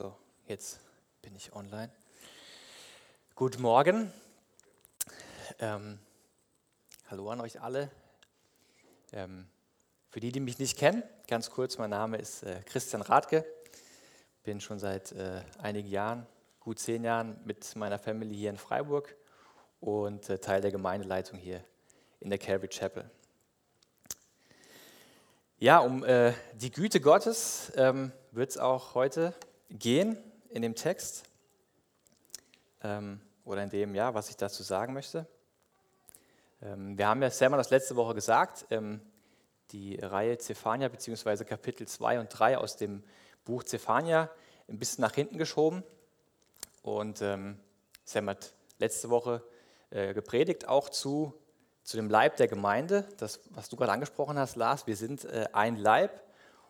So, jetzt bin ich online. Guten Morgen. Ähm, hallo an euch alle. Ähm, für die, die mich nicht kennen, ganz kurz, mein Name ist äh, Christian Radke. Bin schon seit äh, einigen Jahren, gut zehn Jahren, mit meiner Family hier in Freiburg und äh, Teil der Gemeindeleitung hier in der Calvary Chapel. Ja, um äh, die Güte Gottes ähm, wird es auch heute gehen in dem Text ähm, oder in dem, ja, was ich dazu sagen möchte. Ähm, wir haben ja selber das letzte Woche gesagt, ähm, die Reihe Zephania bzw. Kapitel 2 und 3 aus dem Buch Zephania ein bisschen nach hinten geschoben. Und ähm, Sam hat letzte Woche äh, gepredigt auch zu, zu dem Leib der Gemeinde, das, was du gerade angesprochen hast, Lars. Wir sind äh, ein Leib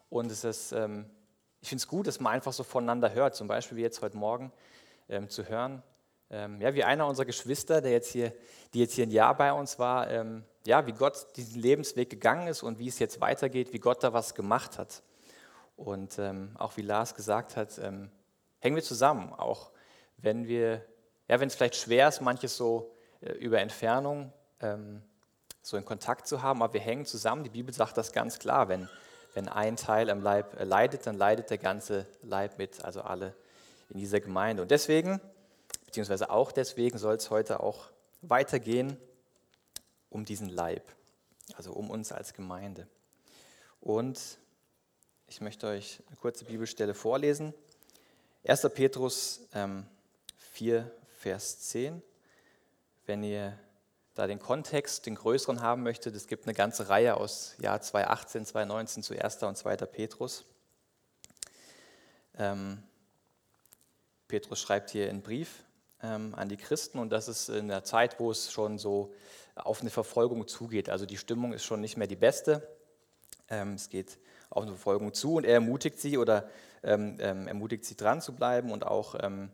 und es ist ähm, ich finde es gut, dass man einfach so voneinander hört, zum Beispiel wie jetzt heute Morgen ähm, zu hören, ähm, ja, wie einer unserer Geschwister, der jetzt hier, die jetzt hier ein Jahr bei uns war, ähm, ja, wie Gott diesen Lebensweg gegangen ist und wie es jetzt weitergeht, wie Gott da was gemacht hat. Und ähm, auch wie Lars gesagt hat, ähm, hängen wir zusammen, auch wenn wir, ja, wenn es vielleicht schwer ist, manches so äh, über Entfernung ähm, so in Kontakt zu haben, aber wir hängen zusammen. Die Bibel sagt das ganz klar, wenn wenn ein Teil am Leib leidet, dann leidet der ganze Leib mit, also alle in dieser Gemeinde. Und deswegen, beziehungsweise auch deswegen, soll es heute auch weitergehen um diesen Leib, also um uns als Gemeinde. Und ich möchte euch eine kurze Bibelstelle vorlesen. 1. Petrus ähm, 4, Vers 10. Wenn ihr da den Kontext, den größeren haben möchte, es gibt eine ganze Reihe aus Jahr 2018, 2019 zu 1. und 2. Petrus. Ähm, Petrus schreibt hier einen Brief ähm, an die Christen und das ist in der Zeit, wo es schon so auf eine Verfolgung zugeht. Also die Stimmung ist schon nicht mehr die beste. Ähm, es geht auf eine Verfolgung zu und er ermutigt sie oder ähm, ähm, ermutigt sie dran zu bleiben und auch ähm,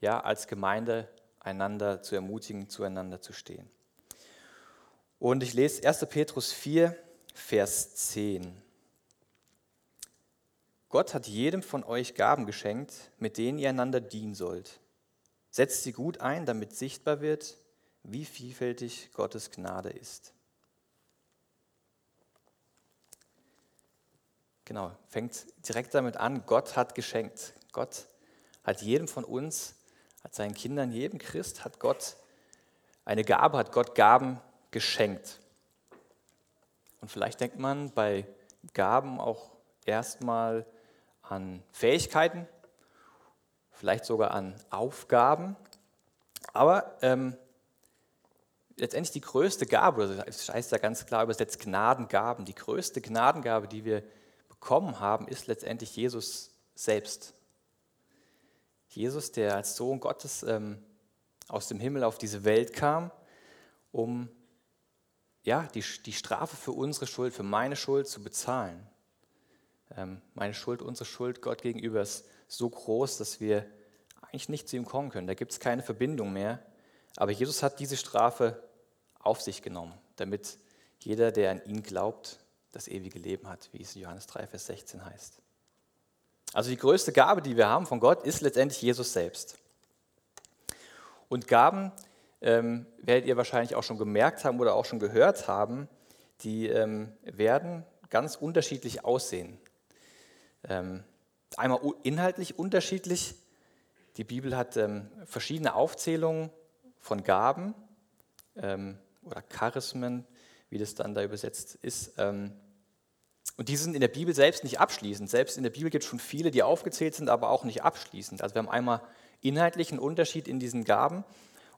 ja, als Gemeinde einander zu ermutigen, zueinander zu stehen. Und ich lese 1. Petrus 4, Vers 10. Gott hat jedem von euch Gaben geschenkt, mit denen ihr einander dienen sollt. Setzt sie gut ein, damit sichtbar wird, wie vielfältig Gottes Gnade ist. Genau, fängt direkt damit an, Gott hat geschenkt. Gott hat jedem von uns, hat seinen Kindern, jedem Christ, hat Gott eine Gabe, hat Gott Gaben geschenkt. Und vielleicht denkt man bei Gaben auch erstmal an Fähigkeiten, vielleicht sogar an Aufgaben. Aber ähm, letztendlich die größte Gabe, das heißt ja ganz klar übersetzt Gnadengaben, die größte Gnadengabe, die wir bekommen haben, ist letztendlich Jesus selbst. Jesus, der als Sohn Gottes ähm, aus dem Himmel auf diese Welt kam, um ja, die, die Strafe für unsere Schuld, für meine Schuld zu bezahlen. Ähm, meine Schuld, unsere Schuld Gott gegenüber ist so groß, dass wir eigentlich nicht zu ihm kommen können. Da gibt es keine Verbindung mehr. Aber Jesus hat diese Strafe auf sich genommen, damit jeder, der an ihn glaubt, das ewige Leben hat, wie es in Johannes 3, Vers 16 heißt. Also die größte Gabe, die wir haben von Gott, ist letztendlich Jesus selbst. Und Gaben, ähm, werdet ihr wahrscheinlich auch schon gemerkt haben oder auch schon gehört haben, die ähm, werden ganz unterschiedlich aussehen. Ähm, einmal inhaltlich unterschiedlich. Die Bibel hat ähm, verschiedene Aufzählungen von Gaben ähm, oder Charismen, wie das dann da übersetzt ist. Ähm, und die sind in der Bibel selbst nicht abschließend. Selbst in der Bibel gibt es schon viele, die aufgezählt sind, aber auch nicht abschließend. Also wir haben einmal inhaltlichen Unterschied in diesen Gaben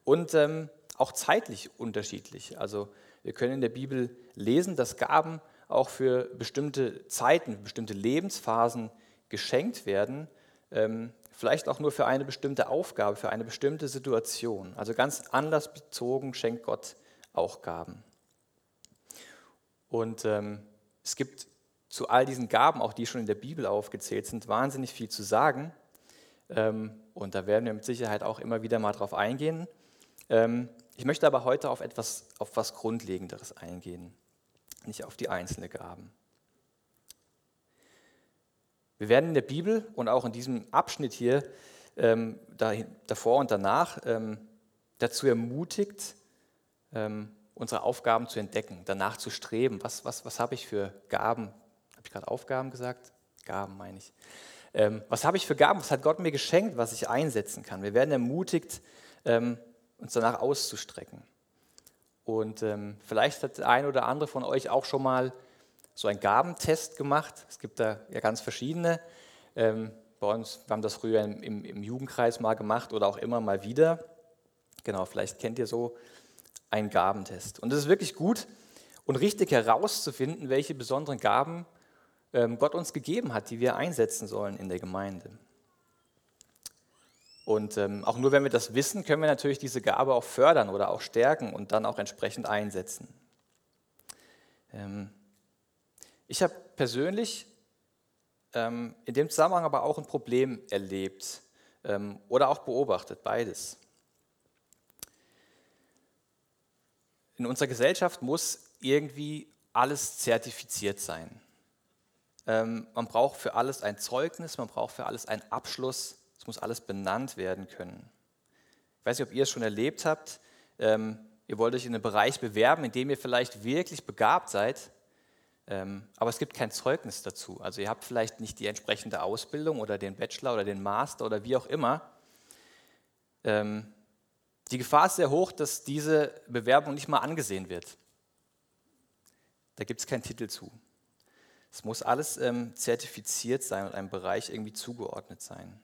und ähm, auch zeitlich unterschiedlich. Also wir können in der Bibel lesen, dass Gaben auch für bestimmte Zeiten, bestimmte Lebensphasen geschenkt werden, ähm, vielleicht auch nur für eine bestimmte Aufgabe, für eine bestimmte Situation. Also ganz anlassbezogen schenkt Gott auch Gaben. Und ähm, es gibt zu all diesen Gaben, auch die schon in der Bibel aufgezählt sind, wahnsinnig viel zu sagen. Ähm, und da werden wir mit Sicherheit auch immer wieder mal drauf eingehen. Ähm, ich möchte aber heute auf etwas, auf was Grundlegenderes eingehen, nicht auf die einzelnen Gaben. Wir werden in der Bibel und auch in diesem Abschnitt hier ähm, da, davor und danach ähm, dazu ermutigt, ähm, unsere Aufgaben zu entdecken, danach zu streben. Was, was, was habe ich für Gaben? Habe ich gerade Aufgaben gesagt? Gaben meine ich. Ähm, was habe ich für Gaben? Was hat Gott mir geschenkt, was ich einsetzen kann? Wir werden ermutigt, ähm, uns danach auszustrecken. Und ähm, vielleicht hat der eine oder andere von euch auch schon mal so einen Gabentest gemacht. Es gibt da ja ganz verschiedene. Ähm, bei uns, wir haben das früher im, im, Jugendkreis mal gemacht oder auch immer mal wieder. Genau, vielleicht kennt ihr so einen Gabentest. Und es ist wirklich gut und richtig herauszufinden, welche besonderen Gaben ähm, Gott uns gegeben hat, die wir einsetzen sollen in der Gemeinde. Und ähm, auch nur wenn wir das wissen, können wir natürlich diese Gabe auch fördern oder auch stärken und dann auch entsprechend einsetzen. Ähm, ich habe persönlich ähm, in dem Zusammenhang aber auch ein Problem erlebt ähm, oder auch beobachtet, beides. In unserer Gesellschaft muss irgendwie alles zertifiziert sein. Ähm, man braucht für alles ein Zeugnis, man braucht für alles einen Abschluss, es muss alles benannt werden können. Ich weiß nicht, ob ihr es schon erlebt habt. Ähm, ihr wollt euch in einem Bereich bewerben, in dem ihr vielleicht wirklich begabt seid, ähm, aber es gibt kein Zeugnis dazu. Also ihr habt vielleicht nicht die entsprechende Ausbildung oder den Bachelor oder den Master oder wie auch immer. Ähm, die Gefahr ist sehr hoch, dass diese Bewerbung nicht mal angesehen wird. Da gibt es keinen Titel zu. Es muss alles ähm, zertifiziert sein und einem Bereich irgendwie zugeordnet sein.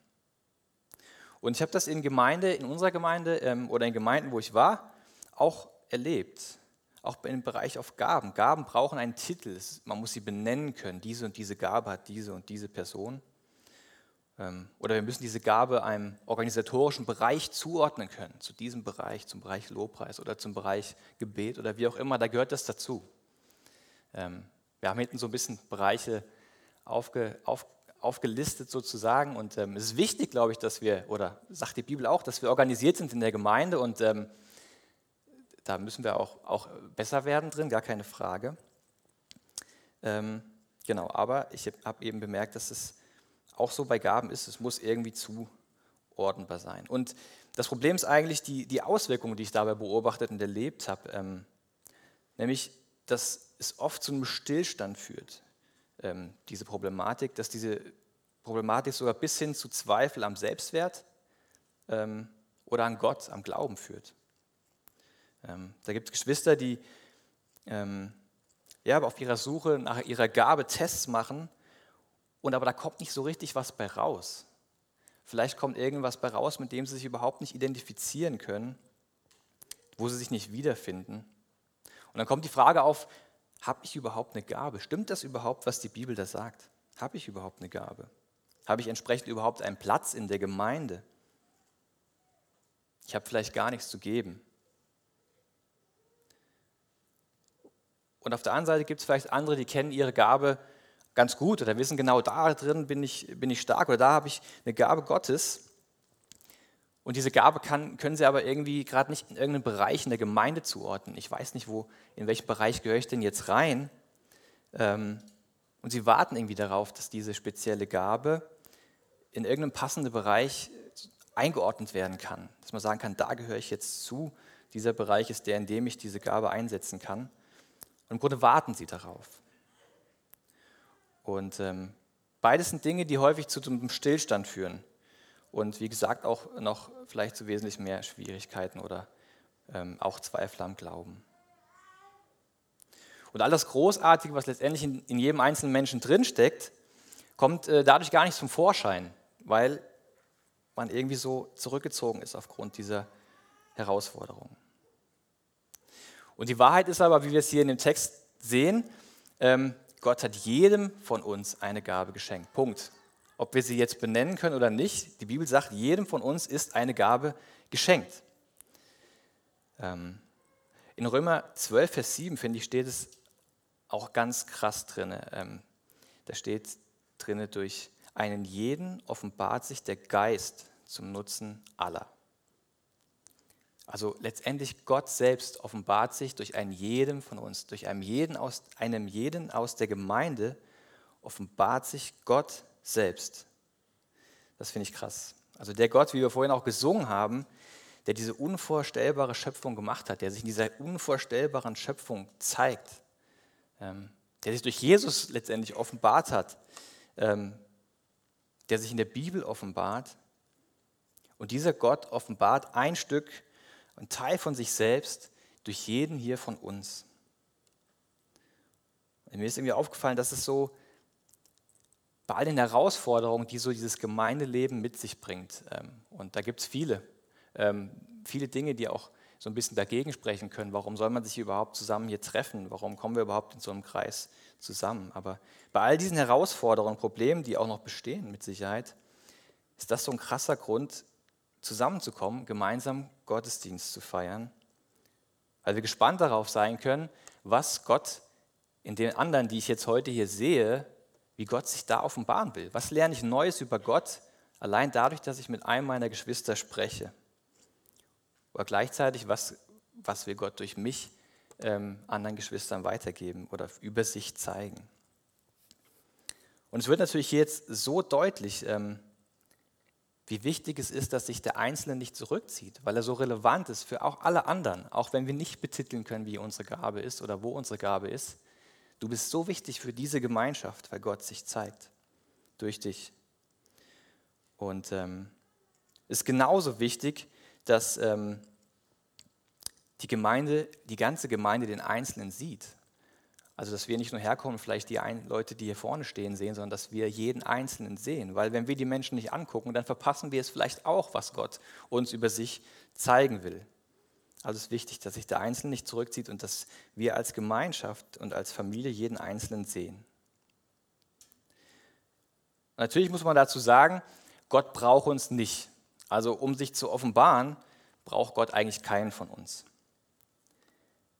Und ich habe das in Gemeinde, in unserer Gemeinde ähm, oder in Gemeinden, wo ich war, auch erlebt. Auch im Bereich auf Gaben. Gaben brauchen einen Titel. Man muss sie benennen können. Diese und diese Gabe hat diese und diese Person. Ähm, oder wir müssen diese Gabe einem organisatorischen Bereich zuordnen können. Zu diesem Bereich, zum Bereich Lobpreis oder zum Bereich Gebet oder wie auch immer. Da gehört das dazu. Ähm, wir haben hinten so ein bisschen Bereiche aufge, auf, aufgelistet sozusagen. Und ähm, es ist wichtig, glaube ich, dass wir, oder sagt die Bibel auch, dass wir organisiert sind in der Gemeinde und ähm, da müssen wir auch, auch besser werden drin, gar keine Frage. Ähm, genau, aber ich habe eben bemerkt, dass es auch so bei Gaben ist, es muss irgendwie zuordnenbar sein. Und das Problem ist eigentlich die, die Auswirkungen, die ich dabei beobachtet und erlebt habe, ähm, nämlich, dass es oft zu einem Stillstand führt ähm, diese Problematik, dass diese Problematik sogar bis hin zu Zweifel am Selbstwert ähm, oder an Gott, am Glauben führt. Ähm, da gibt es Geschwister, die ähm, ja, auf ihrer Suche nach ihrer Gabe Tests machen und aber da kommt nicht so richtig was bei raus. Vielleicht kommt irgendwas bei raus, mit dem sie sich überhaupt nicht identifizieren können, wo sie sich nicht wiederfinden. Und dann kommt die Frage auf, habe ich überhaupt eine Gabe? Stimmt das überhaupt, was die Bibel da sagt? Habe ich überhaupt eine Gabe? Habe ich entsprechend überhaupt einen Platz in der Gemeinde? Ich habe vielleicht gar nichts zu geben. Und auf der anderen Seite gibt es vielleicht andere, die kennen ihre Gabe ganz gut oder wissen genau, da drin bin ich, bin ich stark oder da habe ich eine Gabe Gottes. Und diese Gabe kann, können sie aber irgendwie gerade nicht in irgendeinen Bereich in der Gemeinde zuordnen. Ich weiß nicht, wo, in welchen Bereich gehöre ich denn jetzt rein. Ähm, und sie warten irgendwie darauf, dass diese spezielle Gabe in irgendeinem passenden Bereich eingeordnet werden kann. Dass man sagen kann, da gehöre ich jetzt zu. Dieser Bereich ist der, in dem ich diese Gabe einsetzen kann. Und im Grunde warten sie darauf. Und ähm, beides sind Dinge, die häufig zu einem Stillstand führen und wie gesagt auch noch vielleicht zu wesentlich mehr Schwierigkeiten oder ähm, auch Zweifel am Glauben. Und all das Großartige, was letztendlich in, in jedem einzelnen Menschen drinsteckt, kommt äh, dadurch gar nicht zum Vorschein, weil man irgendwie so zurückgezogen ist aufgrund dieser Herausforderung. Und die Wahrheit ist aber, wie wir es hier in dem Text sehen, ähm, Gott hat jedem von uns eine Gabe geschenkt. Punkt ob wir sie jetzt benennen können oder nicht. Die Bibel sagt, jedem von uns ist eine Gabe geschenkt. Ähm, in Römer 12, Vers 7, finde ich, steht es auch ganz krass drin. Ähm, da steht drin, durch einen jeden offenbart sich der Geist zum Nutzen aller. Also letztendlich Gott selbst offenbart sich durch einen jeden von uns, durch einen jeden aus, einem jeden aus der Gemeinde offenbart sich Gott selbst. Das finde ich krass. Also der Gott, wie wir vorhin auch gesungen haben, der diese unvorstellbare Schöpfung gemacht hat, der sich in dieser unvorstellbaren Schöpfung zeigt, ähm, der sich durch Jesus letztendlich offenbart hat, ähm, der sich in der Bibel offenbart. Und dieser Gott offenbart ein Stück, ein Teil von sich selbst durch jeden hier von uns. Und mir ist irgendwie aufgefallen, dass es so bei all den Herausforderungen, die so dieses Gemeindeleben mit sich bringt, ähm, und da gibt es viele, ähm, viele Dinge, die auch so ein bisschen dagegen sprechen können. Warum soll man sich überhaupt zusammen hier treffen? Warum kommen wir überhaupt in so einem Kreis zusammen? Aber bei all diesen Herausforderungen, Problemen, die auch noch bestehen mit Sicherheit, ist das so ein krasser Grund, zusammenzukommen, gemeinsam Gottesdienst zu feiern, weil wir gespannt darauf sein können, was Gott in den anderen, die ich jetzt heute hier sehe, wie Gott sich da offenbaren will. Was lerne ich Neues über Gott, allein dadurch, dass ich mit einem meiner Geschwister spreche? Oder gleichzeitig, was, was will Gott durch mich ähm, anderen Geschwistern weitergeben oder über sich zeigen? Und es wird natürlich jetzt so deutlich, ähm, wie wichtig es ist, dass sich der Einzelne nicht zurückzieht, weil er so relevant ist für auch alle anderen, auch wenn wir nicht betiteln können, wie unsere Gabe ist oder wo unsere Gabe ist. Du bist so wichtig für diese Gemeinschaft, weil Gott sich zeigt durch dich. Und ähm, ist genauso wichtig, dass ähm, die Gemeinde, die ganze Gemeinde den Einzelnen sieht. Also, dass wir nicht nur herkommen, vielleicht die ein Leute, die hier vorne stehen, sehen, sondern dass wir jeden Einzelnen sehen. Weil, wenn wir die Menschen nicht angucken, dann verpassen wir es vielleicht auch, was Gott uns über sich zeigen will. Also es ist wichtig, dass sich der Einzelne nicht zurückzieht und dass wir als Gemeinschaft und als Familie jeden Einzelnen sehen. Natürlich muss man dazu sagen, Gott braucht uns nicht. Also um sich zu offenbaren, braucht Gott eigentlich keinen von uns.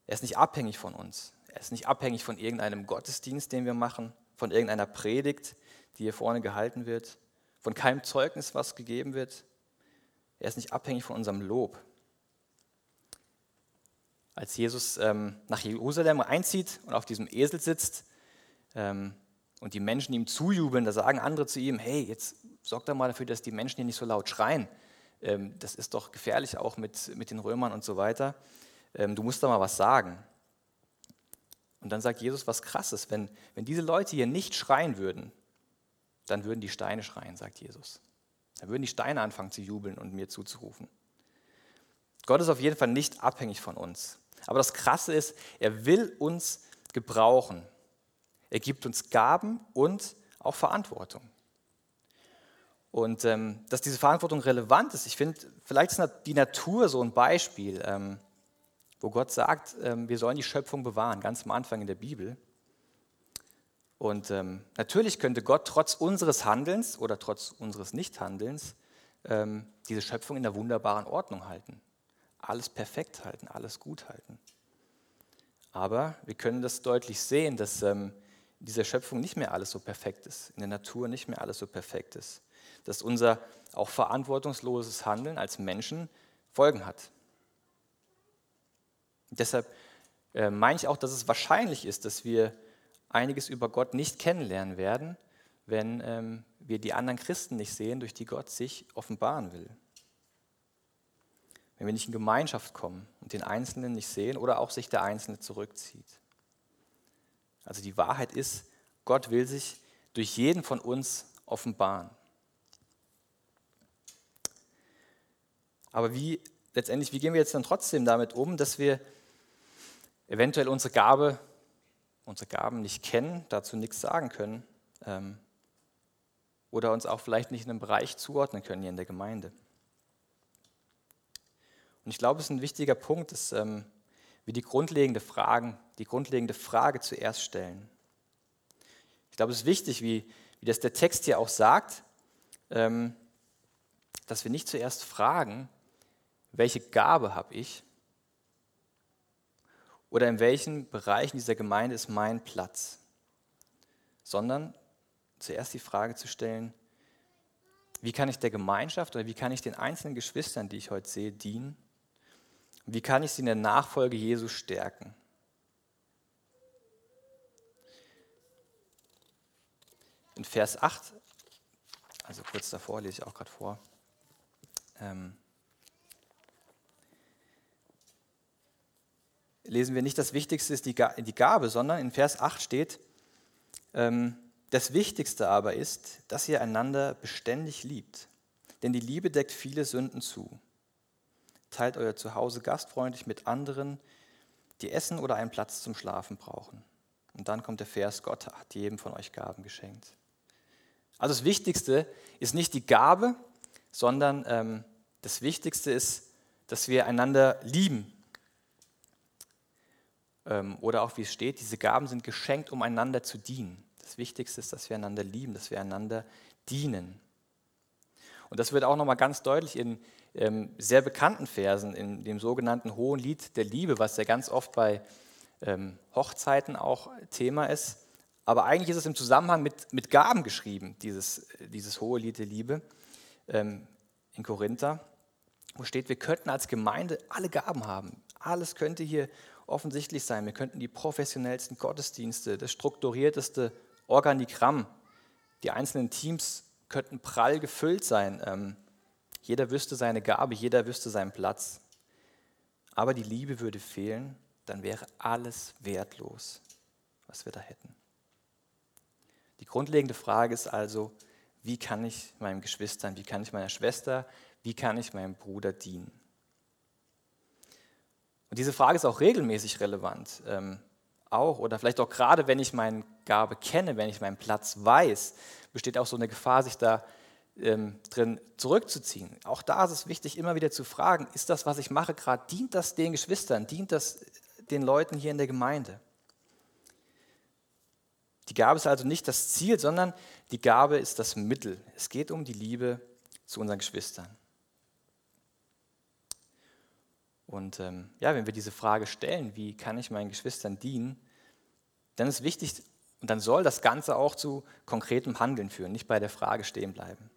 Er ist nicht abhängig von uns. Er ist nicht abhängig von irgendeinem Gottesdienst, den wir machen, von irgendeiner Predigt, die hier vorne gehalten wird, von keinem Zeugnis, was gegeben wird. Er ist nicht abhängig von unserem Lob. Als Jesus ähm, nach Jerusalem einzieht und auf diesem Esel sitzt ähm, und die Menschen ihm zujubeln, da sagen andere zu ihm, hey, jetzt sorg doch mal dafür, dass die Menschen hier nicht so laut schreien. Ähm, das ist doch gefährlich auch mit, mit den Römern und so weiter. Ähm, du musst da mal was sagen. Und dann sagt Jesus was Krasses, wenn, wenn diese Leute hier nicht schreien würden, dann würden die Steine schreien, sagt Jesus. Dann würden die Steine anfangen zu jubeln und mir zuzurufen. Gott ist auf jeden Fall nicht abhängig von uns. Aber das Krasse ist, er will uns gebrauchen. Er gibt uns Gaben und auch Verantwortung. Und ähm, dass diese Verantwortung relevant ist, ich finde, vielleicht ist die Natur so ein Beispiel, ähm, wo Gott sagt, ähm, wir sollen die Schöpfung bewahren, ganz am Anfang in der Bibel. Und ähm, natürlich könnte Gott trotz unseres Handelns oder trotz unseres Nichthandelns ähm, diese Schöpfung in der wunderbaren Ordnung halten alles perfekt halten, alles gut halten. Aber wir können das deutlich sehen, dass ähm, in dieser Schöpfung nicht mehr alles so perfekt ist, in der Natur nicht mehr alles so perfekt ist. Dass unser auch verantwortungsloses Handeln als Menschen Folgen hat. Deshalb äh, meine ich auch, dass es wahrscheinlich ist, dass wir einiges über Gott nicht kennenlernen werden, wenn ähm, wir die anderen Christen nicht sehen, durch die Gott sich offenbaren will wenn wir nicht in Gemeinschaft kommen und den Einzelnen nicht sehen oder auch sich der Einzelne zurückzieht. Also die Wahrheit ist, Gott will sich durch jeden von uns offenbaren. Aber wie letztendlich, wie gehen wir jetzt dann trotzdem damit um, dass wir eventuell unsere Gabe, unsere Gaben nicht kennen, dazu nichts sagen können ähm, oder uns auch vielleicht nicht in einem Bereich zuordnen können hier in der Gemeinde? Und ich glaube, es ist ein wichtiger Punkt, dass ähm, wir die grundlegende, Fragen, die grundlegende Frage zuerst stellen. Ich glaube, es ist wichtig, wie, wie das der Text hier auch sagt, ähm, dass wir nicht zuerst fragen, welche Gabe habe ich oder in welchen Bereichen dieser Gemeinde ist mein Platz, sondern zuerst die Frage zu stellen, wie kann ich der Gemeinschaft oder wie kann ich den einzelnen Geschwistern, die ich heute sehe, dienen wie kann ich sie in der Nachfolge Jesu stärken? In Vers 8 also kurz davor, lese ich auch gerade vor. Ähm, lesen wir nicht, das Wichtigste ist die Gabe, sondern in Vers 8 steht, ähm, das Wichtigste aber ist, dass ihr einander beständig liebt, denn die Liebe deckt viele Sünden zu. Teilt euer Zuhause gastfreundlich mit anderen, die Essen oder einen Platz zum Schlafen brauchen. Und dann kommt der Vers, Gott hat jedem von euch Gaben geschenkt. Also das Wichtigste ist nicht die Gabe, sondern ähm, das Wichtigste ist, dass wir einander lieben. Ähm, oder auch wie es steht, diese Gaben sind geschenkt, um einander zu dienen. Das Wichtigste ist, dass wir einander lieben, dass wir einander dienen. Und das wird auch nochmal ganz deutlich in ähm, sehr bekannten Versen, in dem sogenannten Hohen Lied der Liebe, was ja ganz oft bei ähm, Hochzeiten auch Thema ist. Aber eigentlich ist es im Zusammenhang mit, mit Gaben geschrieben, dieses, dieses hohe Lied der Liebe ähm, in Korinther, wo steht, wir könnten als Gemeinde alle Gaben haben. Alles könnte hier offensichtlich sein. Wir könnten die professionellsten Gottesdienste, das strukturierteste Organigramm, die einzelnen Teams könnten prall gefüllt sein. Jeder wüsste seine Gabe, jeder wüsste seinen Platz. Aber die Liebe würde fehlen, dann wäre alles wertlos, was wir da hätten. Die grundlegende Frage ist also, wie kann ich meinem Geschwistern, wie kann ich meiner Schwester, wie kann ich meinem Bruder dienen? Und diese Frage ist auch regelmäßig relevant. Ähm, auch oder vielleicht auch gerade, wenn ich meine Gabe kenne, wenn ich meinen Platz weiß, besteht auch so eine Gefahr, sich da ähm, drin zurückzuziehen. Auch da ist es wichtig, immer wieder zu fragen, ist das, was ich mache gerade, dient das den Geschwistern, dient das den Leuten hier in der Gemeinde? Die Gabe ist also nicht das Ziel, sondern die Gabe ist das Mittel. Es geht um die Liebe zu unseren Geschwistern. Und ähm, ja, wenn wir diese Frage stellen, wie kann ich meinen Geschwistern dienen, dann ist wichtig und dann soll das Ganze auch zu konkretem Handeln führen, nicht bei der Frage stehen bleiben.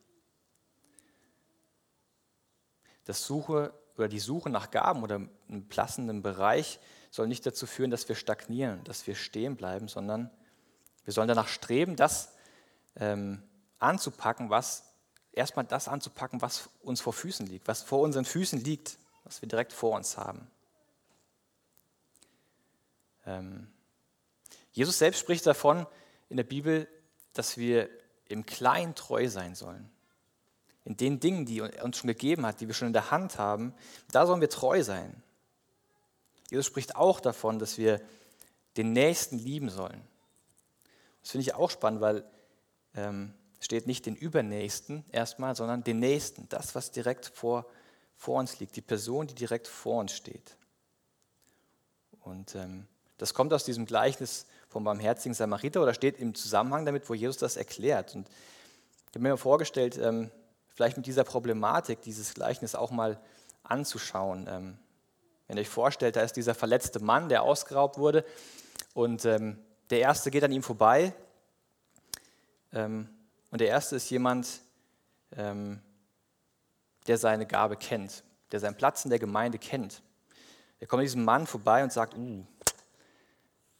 Das Suche oder die Suche nach Gaben oder einem passenden Bereich soll nicht dazu führen, dass wir stagnieren, dass wir stehen bleiben, sondern wir sollen danach streben, das ähm, anzupacken, was erstmal das anzupacken, was uns vor Füßen liegt, was vor unseren Füßen liegt, was wir direkt vor uns haben. Ähm, Jesus selbst spricht davon in der Bibel, dass wir im Kleinen treu sein sollen in den Dingen, die er uns schon gegeben hat, die wir schon in der Hand haben, da sollen wir treu sein. Jesus spricht auch davon, dass wir den Nächsten lieben sollen. Das finde ich auch spannend, weil ähm, steht nicht den Übernächsten erstmal, sondern den Nächsten, das, was direkt vor, vor uns liegt, die Person, die direkt vor uns steht. Und ähm, das kommt aus diesem Gleichnis vom barmherzigen Samariter oder steht im Zusammenhang damit, wo Jesus das erklärt. Und ich habe mir vorgestellt, ähm, vielleicht mit dieser Problematik, dieses Gleichnis auch mal anzuschauen. Ähm, wenn ihr euch vorstellt, da ist dieser verletzte Mann, der ausgeraubt wurde und ähm, der Erste geht an ihm vorbei ähm, und der Erste ist jemand, ähm, der seine Gabe kennt, der seinen Platz in der Gemeinde kennt. Er kommt an diesem Mann vorbei und sagt, uh,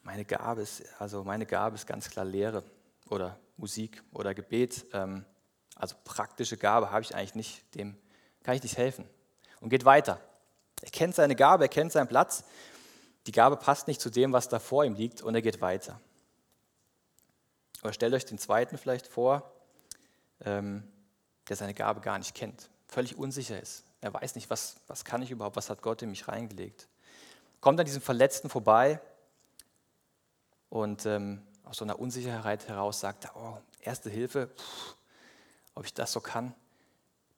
meine Gabe ist, also meine Gabe ist ganz klar Lehre oder Musik oder Gebet. Ähm, also praktische Gabe habe ich eigentlich nicht, dem kann ich nicht helfen. Und geht weiter. Er kennt seine Gabe, er kennt seinen Platz. Die Gabe passt nicht zu dem, was da vor ihm liegt, und er geht weiter. Oder stellt euch den zweiten vielleicht vor, ähm, der seine Gabe gar nicht kennt, völlig unsicher ist. Er weiß nicht, was, was kann ich überhaupt, was hat Gott in mich reingelegt. Kommt an diesem Verletzten vorbei und ähm, aus so einer Unsicherheit heraus sagt er, oh, erste Hilfe, pff, ob ich das so kann.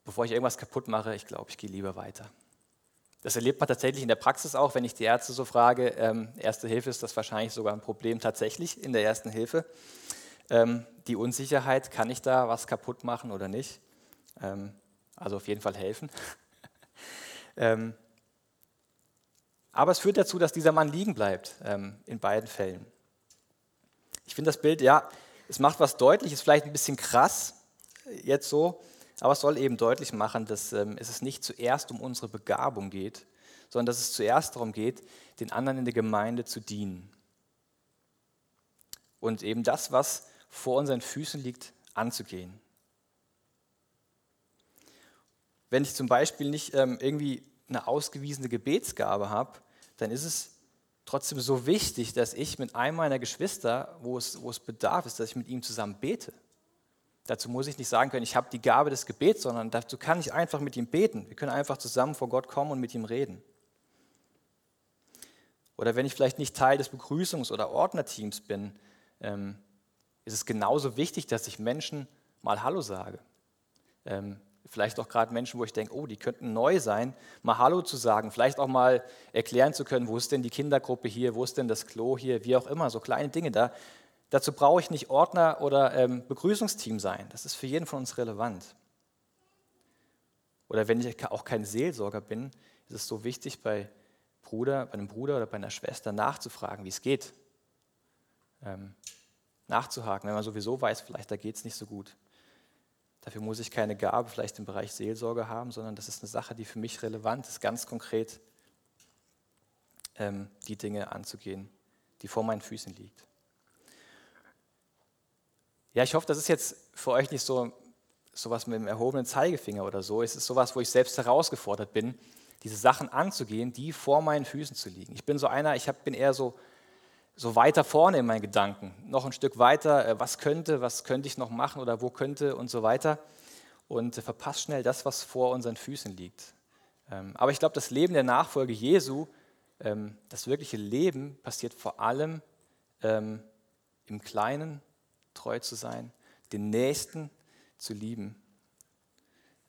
Bevor ich irgendwas kaputt mache, ich glaube, ich gehe lieber weiter. Das erlebt man tatsächlich in der Praxis auch, wenn ich die Ärzte so frage. Ähm, erste Hilfe ist das wahrscheinlich sogar ein Problem tatsächlich in der ersten Hilfe. Ähm, die Unsicherheit, kann ich da was kaputt machen oder nicht? Ähm, also auf jeden Fall helfen. ähm, aber es führt dazu, dass dieser Mann liegen bleibt, ähm, in beiden Fällen. Ich finde das Bild, ja, es macht was deutlich, ist vielleicht ein bisschen krass, jetzt so, aber es soll eben deutlich machen, dass ähm, es nicht zuerst um unsere Begabung geht, sondern dass es zuerst darum geht, den anderen in der Gemeinde zu dienen. Und eben das, was vor unseren Füßen liegt, anzugehen. wenn ich zum Beispiel nicht ähm, irgendwie eine ausgewiesene Gebetsgabe habe, dann ist es trotzdem so wichtig, dass ich mit einem meiner Geschwister, wo es, wo es bedarf ist, dass ich mit ihm zusammen bete. Dazu muss ich nicht sagen können, ich habe die Gabe des Gebets, sondern dazu kann ich einfach mit ihm beten. Wir können einfach zusammen vor Gott kommen und mit ihm reden. Oder wenn ich vielleicht nicht Teil des Begrüßungs- oder Ordnerteams bin, ähm, ist es genauso wichtig, dass ich Menschen mal Hallo sage. Ähm, vielleicht auch gerade Menschen, wo ich denke, oh, die könnten neu sein, mal Hallo zu sagen, vielleicht auch mal erklären zu können, wo ist denn die Kindergruppe hier, wo ist denn das Klo hier, wie auch immer, so kleine Dinge da. Dazu brauche ich nicht Ordner oder ähm, Begrüßungsteam sein. Das ist für jeden von uns relevant. Oder wenn ich auch kein Seelsorger bin, ist es so wichtig, bei, Bruder, bei einem Bruder oder bei einer Schwester nachzufragen, wie es geht. Ähm, nachzuhaken, wenn man sowieso weiß, vielleicht da geht es nicht so gut. Dafür muss ich keine Gabe vielleicht im Bereich Seelsorge haben, sondern das ist eine Sache, die für mich relevant ist, ganz konkret ähm, die Dinge anzugehen, die vor meinen Füßen liegt. Ja, ich hoffe, das ist jetzt für euch nicht so sowas mit dem erhobenen Zeigefinger oder so. Es ist sowas, wo ich selbst herausgefordert bin, diese Sachen anzugehen, die vor meinen Füßen zu liegen. Ich bin so einer, ich hab, bin eher so so weiter vorne in meinen Gedanken, noch ein Stück weiter, äh, was könnte, was könnte ich noch machen oder wo könnte und so weiter und verpasst schnell das, was vor unseren Füßen liegt. Ähm, aber ich glaube, das Leben der Nachfolge Jesu, ähm, das wirkliche Leben passiert vor allem ähm, im Kleinen treu zu sein, den Nächsten zu lieben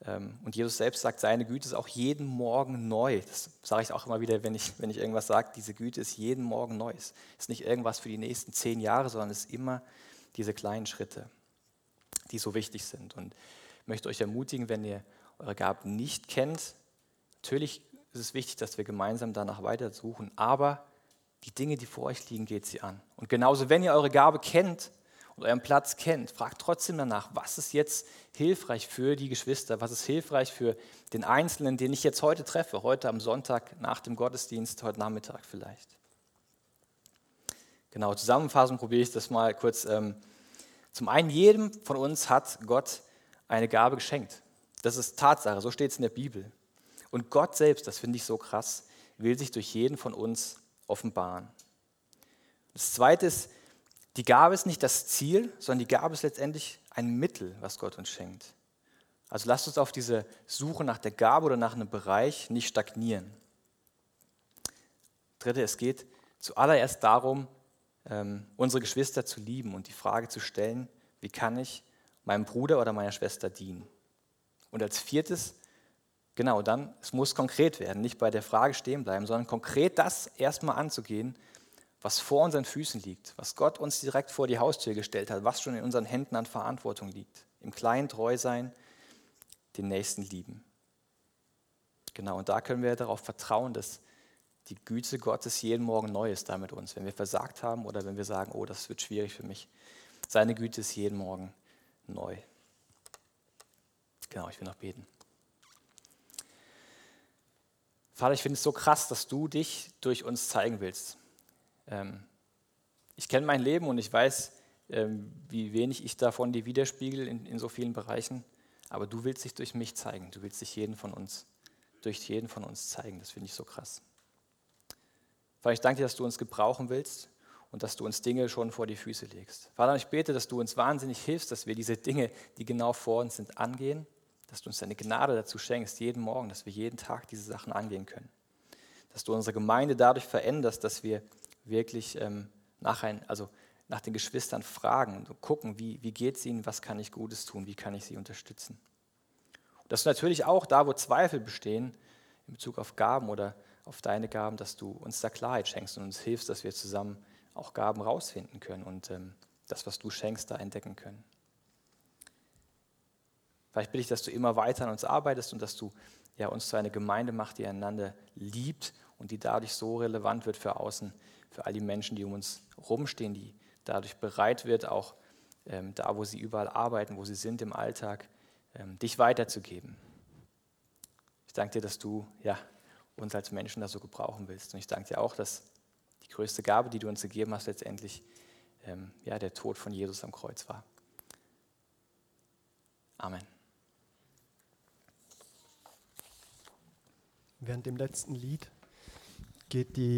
ähm, und Jesus selbst sagt, seine Güte ist auch jeden Morgen neu. Das sage ich auch immer wieder, wenn ich, wenn ich irgendwas sage. Diese Güte ist jeden Morgen neu. Es ist nicht irgendwas für die nächsten zehn Jahre, sondern es ist immer diese kleinen Schritte, die so wichtig sind. Und ich möchte euch ermutigen, wenn ihr eure Gaben nicht kennt, natürlich ist es wichtig, dass wir gemeinsam danach weitersuchen, aber die Dinge, die vor euch liegen, geht sie an. Und genauso, wenn ihr eure Gabe kennt, und euren Platz kennt, fragt trotzdem danach, was ist jetzt hilfreich für die Geschwister, was ist hilfreich für den Einzelnen, den ich jetzt heute treffe, heute am Sonntag nach dem Gottesdienst, heute Nachmittag vielleicht. Genau, zusammenfassend probiere ich das mal kurz. Ähm, zum einen, jedem von uns hat Gott eine Gabe geschenkt. Das ist Tatsache, so steht es in der Bibel. Und Gott selbst, das finde ich so krass, will sich durch jeden von uns offenbaren. Das Zweite ist, die Gabe ist nicht das Ziel, sondern die Gabe ist letztendlich ein Mittel, was Gott uns schenkt. Also lasst uns auf diese Suche nach der Gabe oder nach einem Bereich nicht stagnieren. Dritte, es geht zuallererst darum, ähm, unsere Geschwister zu lieben und die Frage zu stellen, wie kann ich meinem Bruder oder meiner Schwester dienen? Und als viertes, genau dann, es muss konkret werden, nicht bei der Frage stehen bleiben, sondern konkret das erstmal anzugehen, was vor unseren Füßen liegt, was Gott uns direkt vor die Haustür gestellt hat, was schon in unseren Händen an Verantwortung liegt. Im Kleinen treu sein, den Nächsten lieben. Genau, und da können wir darauf vertrauen, dass die Güte Gottes jeden Morgen neu ist da mit uns, wenn wir versagt haben oder wenn wir sagen, oh, das wird schwierig für mich. Seine Güte ist jeden Morgen neu. Genau, ich will noch beten. Vater, ich finde es so krass, dass du dich durch uns zeigen willst. Ähm, ich kenne mein Leben und ich weiß, ähm, wie wenig ich davon dir widerspiegel in, in so vielen Bereichen. Aber du willst dich durch mich zeigen. Du willst dich jeden von uns, durch jeden von uns zeigen. Das finde ich so krass. Vater, ich danke dir, dass du uns gebrauchen willst und dass du uns Dinge schon vor die Füße legst. Vater, ich bete, dass du uns wahnsinnig hilfst, dass wir diese Dinge, die genau vor uns sind, angehen. Dass du uns deine Gnade dazu schenkst, jeden Morgen, dass wir jeden Tag diese Sachen angehen können. Dass du unsere Gemeinde dadurch veränderst, dass wir wirklich ähm, nach, ein, also nach den Geschwistern fragen und gucken, wie, wie geht es ihnen, was kann ich Gutes tun, wie kann ich sie unterstützen. Und dass du natürlich auch da, wo Zweifel bestehen, in Bezug auf Gaben oder auf deine Gaben, dass du uns da Klarheit schenkst und uns hilfst, dass wir zusammen auch Gaben rausfinden können und ähm, das, was du schenkst, da entdecken können. Vielleicht bitte ich, dass du immer weiter an uns arbeitest und dass du ja, uns zu einer Gemeinde machst, die einander liebt und die dadurch so relevant wird für außen, für all die Menschen, die um uns rumstehen, die dadurch bereit wird, auch ähm, da, wo sie überall arbeiten, wo sie sind im Alltag, ähm, dich weiterzugeben. Ich danke dir, dass du ja, uns als Menschen da so gebrauchen willst. Und ich danke dir auch, dass die größte Gabe, die du uns gegeben hast, letztendlich ähm, ja, der Tod von Jesus am Kreuz war. Amen. Während dem letzten Lied geht die